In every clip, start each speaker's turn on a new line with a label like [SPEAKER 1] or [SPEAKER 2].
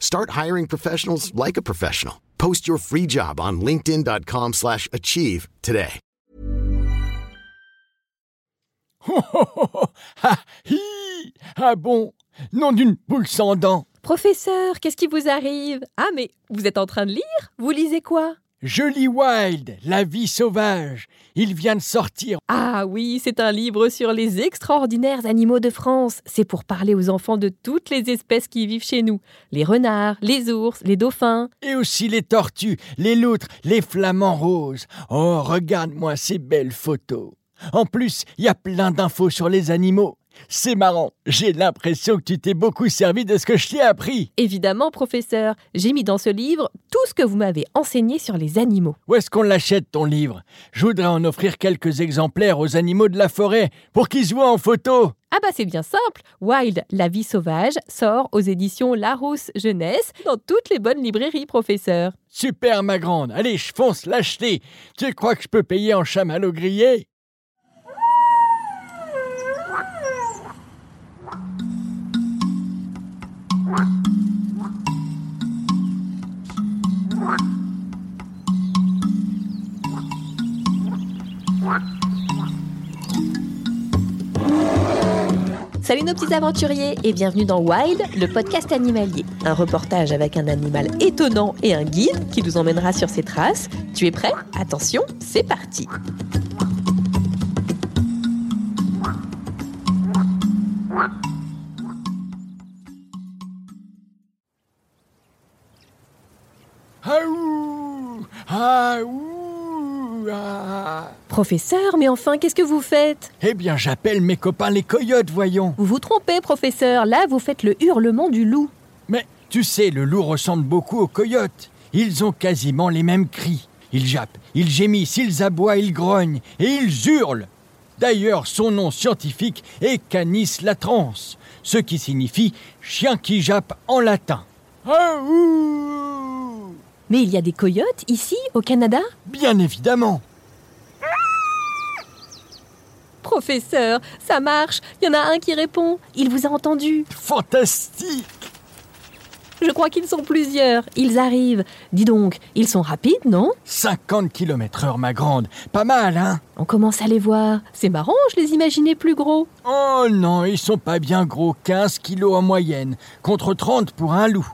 [SPEAKER 1] Start hiring professionals like a professional. Post your free job on linkedin.com/achieve slash achieve today.
[SPEAKER 2] Oh, oh, oh, oh, ah, hi, ah bon, nom d'une poule sans dents.
[SPEAKER 3] Professeur, qu'est-ce qui vous arrive? Ah, mais vous êtes en train de lire? Vous lisez quoi?
[SPEAKER 2] Je lis Wild, la vie sauvage. Il vient de sortir.
[SPEAKER 3] Ah oui, c'est un livre sur les extraordinaires animaux de France. C'est pour parler aux enfants de toutes les espèces qui vivent chez nous. Les renards, les ours, les dauphins.
[SPEAKER 2] Et aussi les tortues, les loutres, les flamants roses. Oh, regarde-moi ces belles photos. En plus, il y a plein d'infos sur les animaux. C'est marrant, j'ai l'impression que tu t'es beaucoup servi de ce que je t'ai appris.
[SPEAKER 3] Évidemment, professeur, j'ai mis dans ce livre tout ce que vous m'avez enseigné sur les animaux.
[SPEAKER 2] Où est-ce qu'on l'achète ton livre? Je voudrais en offrir quelques exemplaires aux animaux de la forêt pour qu'ils se voient en photo.
[SPEAKER 3] Ah bah c'est bien simple. Wild, la vie sauvage, sort aux éditions Larousse Jeunesse dans toutes les bonnes librairies, professeur.
[SPEAKER 2] Super ma grande, allez je fonce l'acheter. Tu crois que je peux payer en chamallow grillé
[SPEAKER 3] Salut nos petits aventuriers et bienvenue dans Wild, le podcast animalier. Un reportage avec un animal étonnant et un guide qui nous emmènera sur ses traces. Tu es prêt? Attention, c'est parti. Professeur, mais enfin, qu'est-ce que vous faites?
[SPEAKER 2] Eh bien, j'appelle mes copains les coyotes, voyons.
[SPEAKER 3] Vous vous trompez, professeur. Là, vous faites le hurlement du loup.
[SPEAKER 2] Mais tu sais, le loup ressemble beaucoup aux coyotes. Ils ont quasiment les mêmes cris. Ils jappent, ils gémissent, ils aboient, ils grognent et ils hurlent. D'ailleurs, son nom scientifique est Canis latrans, ce qui signifie chien qui jappe en latin. Aouh
[SPEAKER 3] Mais il y a des coyotes ici, au Canada?
[SPEAKER 2] Bien évidemment.
[SPEAKER 3] Professeur, ça marche. Il y en a un qui répond. Il vous a entendu.
[SPEAKER 2] Fantastique
[SPEAKER 3] Je crois qu'ils sont plusieurs. Ils arrivent. Dis donc, ils sont rapides, non?
[SPEAKER 2] 50 km heure, ma grande. Pas mal, hein?
[SPEAKER 3] On commence à les voir. C'est marrant, je les imaginais plus gros.
[SPEAKER 2] Oh non, ils sont pas bien gros, 15 kilos en moyenne, contre 30 pour un loup.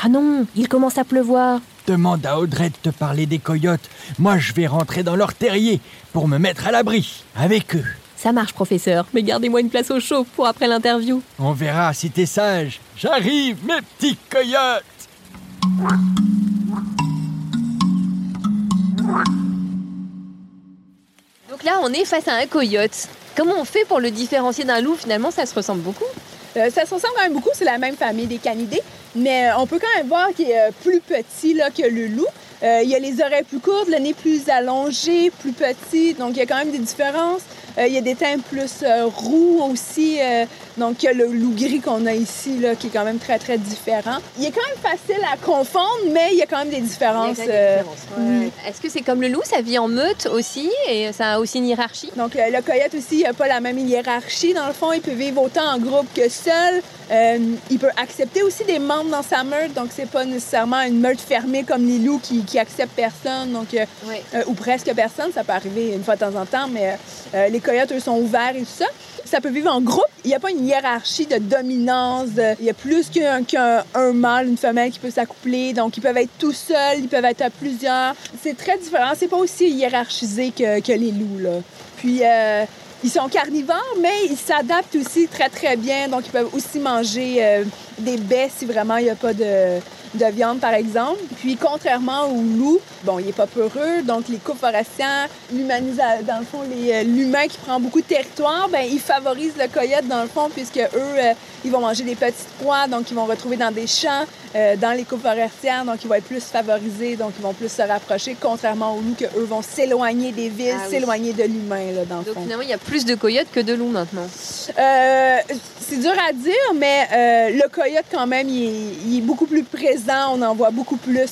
[SPEAKER 3] Ah non, il commence à pleuvoir.
[SPEAKER 2] Demande à Audrey de te parler des coyotes. Moi, je vais rentrer dans leur terrier pour me mettre à l'abri avec eux.
[SPEAKER 3] Ça marche, professeur, mais gardez-moi une place au chaud pour après l'interview.
[SPEAKER 2] On verra si t'es sage. J'arrive, mes petits coyotes
[SPEAKER 3] Donc là, on est face à un coyote. Comment on fait pour le différencier d'un loup? Finalement, ça se ressemble beaucoup.
[SPEAKER 4] Euh, ça se ressemble quand même beaucoup, c'est la même famille des canidés, mais euh, on peut quand même voir qu'il est euh, plus petit que le loup. Il a les oreilles plus courtes, le nez plus allongé, plus petit, donc il y a quand même des différences. Euh, il y a des teintes plus euh, roux aussi, euh, donc il y a le loup gris qu'on a ici, là, qui est quand même très, très différent. Il est quand même facile à confondre, mais il y a quand même des différences. euh, oui.
[SPEAKER 3] Est-ce que c'est comme le loup, ça vit en meute aussi et ça a aussi une hiérarchie?
[SPEAKER 4] Donc, le coyote aussi, il n'a pas la même hiérarchie. Dans le fond, il peut vivre autant en groupe que seul. Euh, il peut accepter aussi des membres dans sa meute. Donc, c'est pas nécessairement une meute fermée comme les loups qui, qui acceptent personne. Donc, euh,
[SPEAKER 3] Ouais.
[SPEAKER 4] euh, ou presque personne. Ça peut arriver une fois de temps en temps, mais les coyotes, eux, sont ouverts et tout ça. Ça peut vivre en groupe. Il n'y a pas une hiérarchie de dominance. Il y a plus qu'un qu'un- un mâle, une femelle qui peut s'accoupler. Donc, ils peuvent être tout seuls, ils peuvent être à plusieurs. C'est très différent. C'est pas aussi hiérarchisé que, que les loups, là. Puis, euh, ils sont carnivores, mais ils s'adaptent aussi très, très bien. Donc, ils peuvent aussi manger euh, des baies si vraiment il n'y a pas de, de viande, par exemple. Puis, contrairement au loup, bon, il n'est pas peureux. Donc, les coupes forestières, dans le fond, euh, l'humain qui prend beaucoup de territoire, ben, ils favorisent le coyote, dans le fond, puisque eux, euh, Ils vont manger des petites proies, donc ils vont retrouver dans des champs, euh, dans les coupes forestières, donc ils vont être plus favorisés, donc ils vont plus se rapprocher, contrairement aux loups que eux vont s'éloigner des villes,
[SPEAKER 3] Ah oui.
[SPEAKER 4] s'éloigner de l'humain, là, dans le
[SPEAKER 3] Donc
[SPEAKER 4] fond.
[SPEAKER 3] finalement, il y a plus de coyotes que de loups maintenant.
[SPEAKER 4] Euh, c'est dur à dire, mais euh, le coyote, quand même, il est, il est beaucoup plus présent. On en voit beaucoup plus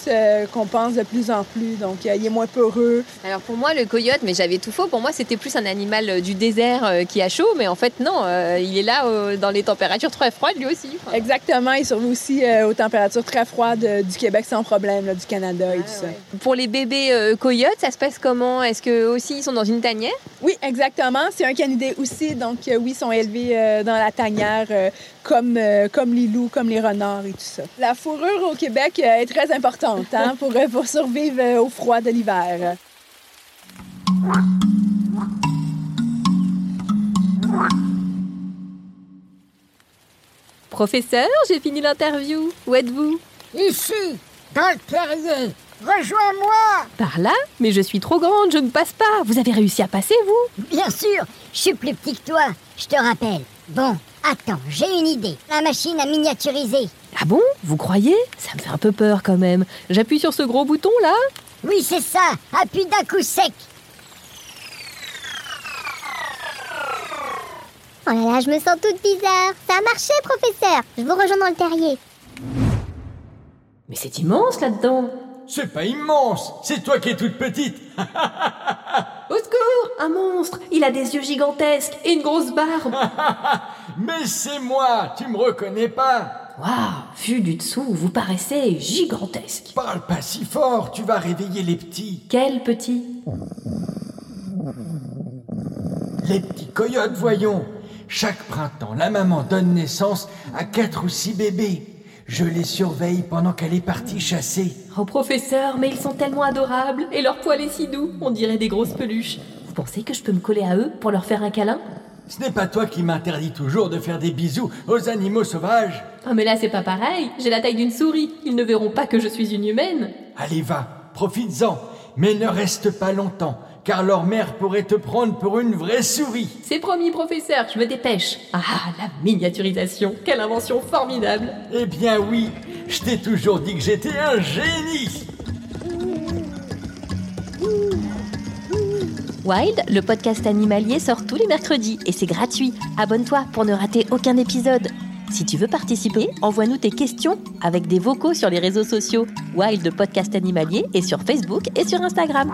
[SPEAKER 4] qu'on pense de plus en plus. Donc, il est moins peureux.
[SPEAKER 3] Alors pour moi, le coyote, mais j'avais tout faux, pour moi c'était plus un animal du désert qui a chaud, mais en fait non, il est là dans les températures très froides lui aussi.
[SPEAKER 4] Exactement. Il survit aussi euh, aux températures très froides euh, du Québec sans problème, là, du Canada et tout ça.
[SPEAKER 3] Pour les bébés euh, coyotes, ça se passe comment? Est-ce que aussi ils sont dans une tanière?
[SPEAKER 4] Oui, exactement. C'est un canidé aussi. Donc, oui, ils sont élevés dans la tanière comme, comme les loups, comme les renards et tout ça. La fourrure au Québec est très importante hein, pour, pour survivre au froid de l'hiver.
[SPEAKER 3] Professeur, j'ai fini l'interview. Où êtes-vous?
[SPEAKER 5] Ici, dans le terrier. Rejoins-moi
[SPEAKER 3] Par là Mais je suis trop grande, je ne passe pas. Vous avez réussi à passer, vous?
[SPEAKER 5] Bien sûr, je suis plus petit que toi, je te rappelle. Bon, attends, j'ai une idée. La machine à miniaturiser.
[SPEAKER 3] Ah bon? Vous croyez? Ça me fait un peu peur quand même. J'appuie sur ce gros bouton là
[SPEAKER 5] Oui, c'est ça, appuie d'un coup sec.
[SPEAKER 6] Oh là là, je me sens toute bizarre. Ça a marché, professeur. Je vous rejoins dans le terrier.
[SPEAKER 3] Mais c'est immense là-dedans.
[SPEAKER 2] C'est pas immense, c'est toi qui es toute petite.
[SPEAKER 3] Au secours Un monstre Il a des yeux gigantesques et une grosse barbe
[SPEAKER 2] Mais c'est moi, tu me reconnais pas.
[SPEAKER 3] Waouh Vu du dessous, vous paraissez gigantesque.
[SPEAKER 2] Parle pas si fort, tu vas réveiller les petits.
[SPEAKER 3] Quel petit?
[SPEAKER 2] Les petits coyotes, voyons. Chaque printemps, la maman donne naissance à quatre ou six bébés. Je les surveille pendant qu'elle est partie chasser.
[SPEAKER 3] Oh professeur, mais ils sont tellement adorables et leur poil est si doux, on dirait des grosses peluches. Vous pensez que je peux me coller à eux pour leur faire un câlin?
[SPEAKER 2] Ce n'est pas toi qui m'interdis toujours de faire des bisous aux animaux sauvages.
[SPEAKER 3] Oh mais là c'est pas pareil, j'ai la taille d'une souris, ils ne verront pas que je suis une humaine.
[SPEAKER 2] Allez, va, profites-en, mais ne reste pas longtemps, car leur mère pourrait te prendre pour une vraie souris.
[SPEAKER 3] C'est promis professeur, je me dépêche. Ah, la miniaturisation, quelle invention formidable
[SPEAKER 2] Eh bien oui, je t'ai toujours dit que j'étais un génie.
[SPEAKER 3] Wild, le podcast animalier sort tous les mercredis et c'est gratuit. Abonne-toi pour ne rater aucun épisode. Si tu veux participer, envoie-nous tes questions avec des vocaux sur les réseaux sociaux Wild Podcast Animalier et sur Facebook et sur Instagram.